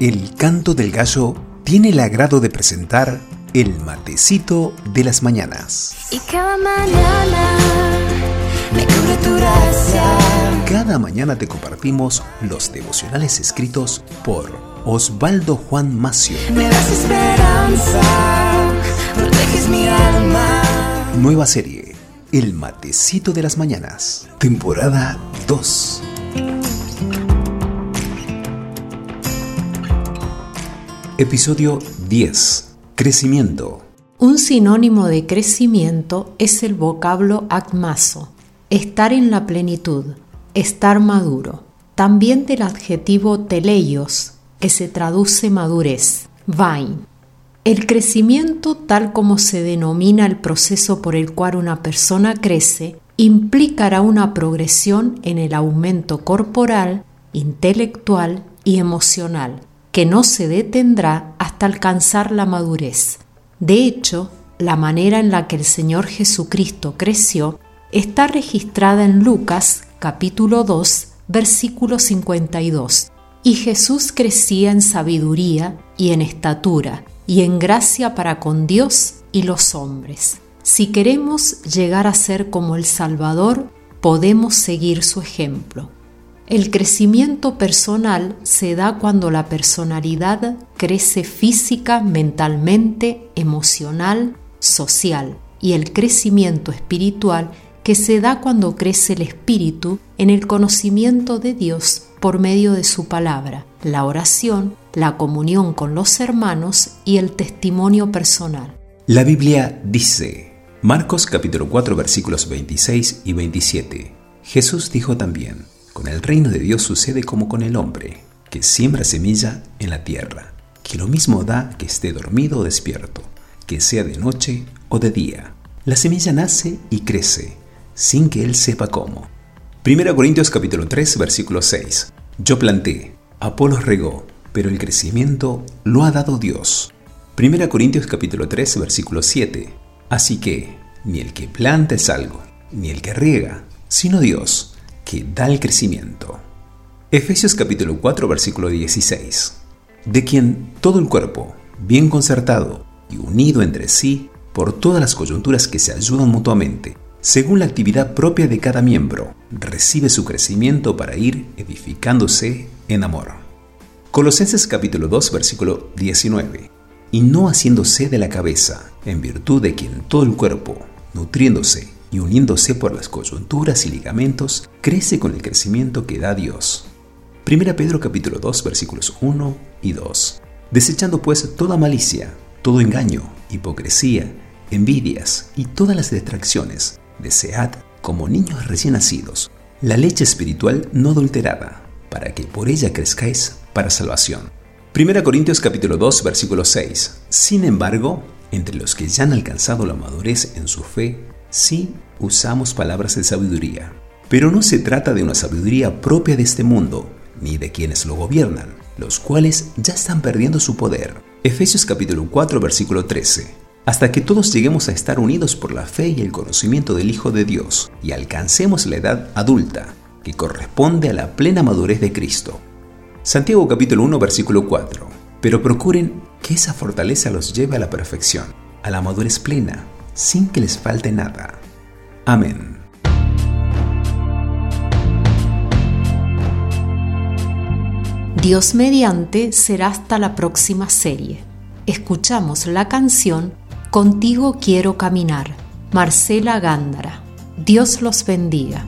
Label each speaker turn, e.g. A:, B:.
A: El canto del gallo tiene el agrado de presentar el matecito de las mañanas.
B: Y cada mañana me cubre tu gracia.
A: Cada mañana te compartimos los devocionales escritos por Osvaldo Juan Macio.
B: Me das esperanza, proteges mi alma.
A: Nueva serie, El matecito de las mañanas, temporada 2. Episodio 10. Crecimiento.
C: Un sinónimo de crecimiento es el vocablo acmaso, estar en la plenitud, estar maduro. También del adjetivo teleios, que se traduce madurez, vain. El crecimiento, tal como se denomina el proceso por el cual una persona crece, implicará una progresión en el aumento corporal, intelectual y emocional que no se detendrá hasta alcanzar la madurez. De hecho, la manera en la que el Señor Jesucristo creció está registrada en Lucas capítulo 2 versículo 52. Y Jesús crecía en sabiduría y en estatura y en gracia para con Dios y los hombres. Si queremos llegar a ser como el Salvador, podemos seguir su ejemplo. El crecimiento personal se da cuando la personalidad crece física, mentalmente, emocional, social, y el crecimiento espiritual que se da cuando crece el espíritu en el conocimiento de Dios por medio de su palabra, la oración, la comunión con los hermanos y el testimonio personal.
A: La Biblia dice, Marcos capítulo 4 versículos 26 y 27, Jesús dijo también, con el reino de Dios sucede como con el hombre, que siembra semilla en la tierra, que lo mismo da que esté dormido o despierto, que sea de noche o de día. La semilla nace y crece, sin que él sepa cómo. 1 Corintios capítulo 3 versículo 6. Yo planté, Apolos regó, pero el crecimiento lo ha dado Dios. 1 Corintios capítulo 3 versículo 7. Así que, ni el que planta es algo, ni el que riega, sino Dios que da el crecimiento. Efesios capítulo 4 versículo 16. De quien todo el cuerpo, bien concertado y unido entre sí por todas las coyunturas que se ayudan mutuamente, según la actividad propia de cada miembro, recibe su crecimiento para ir edificándose en amor. Colosenses capítulo 2 versículo 19. Y no haciéndose de la cabeza, en virtud de quien todo el cuerpo, nutriéndose y uniéndose por las coyunturas y ligamentos, crece con el crecimiento que da Dios. 1 Pedro capítulo 2 versículos 1 y 2. Desechando pues toda malicia, todo engaño, hipocresía, envidias y todas las distracciones, desead, como niños recién nacidos, la leche espiritual no adulterada, para que por ella crezcáis para salvación. 1 Corintios capítulo 2 versículo 6. Sin embargo, entre los que ya han alcanzado la madurez en su fe, Sí, usamos palabras de sabiduría, pero no se trata de una sabiduría propia de este mundo, ni de quienes lo gobiernan, los cuales ya están perdiendo su poder. Efesios capítulo 4 versículo 13. Hasta que todos lleguemos a estar unidos por la fe y el conocimiento del Hijo de Dios y alcancemos la edad adulta, que corresponde a la plena madurez de Cristo. Santiago capítulo 1 versículo 4. Pero procuren que esa fortaleza los lleve a la perfección, a la madurez plena, sin que les falte nada. Amén.
C: Dios mediante será hasta la próxima serie. Escuchamos la canción Contigo quiero caminar, Marcela Gándara. Dios los bendiga.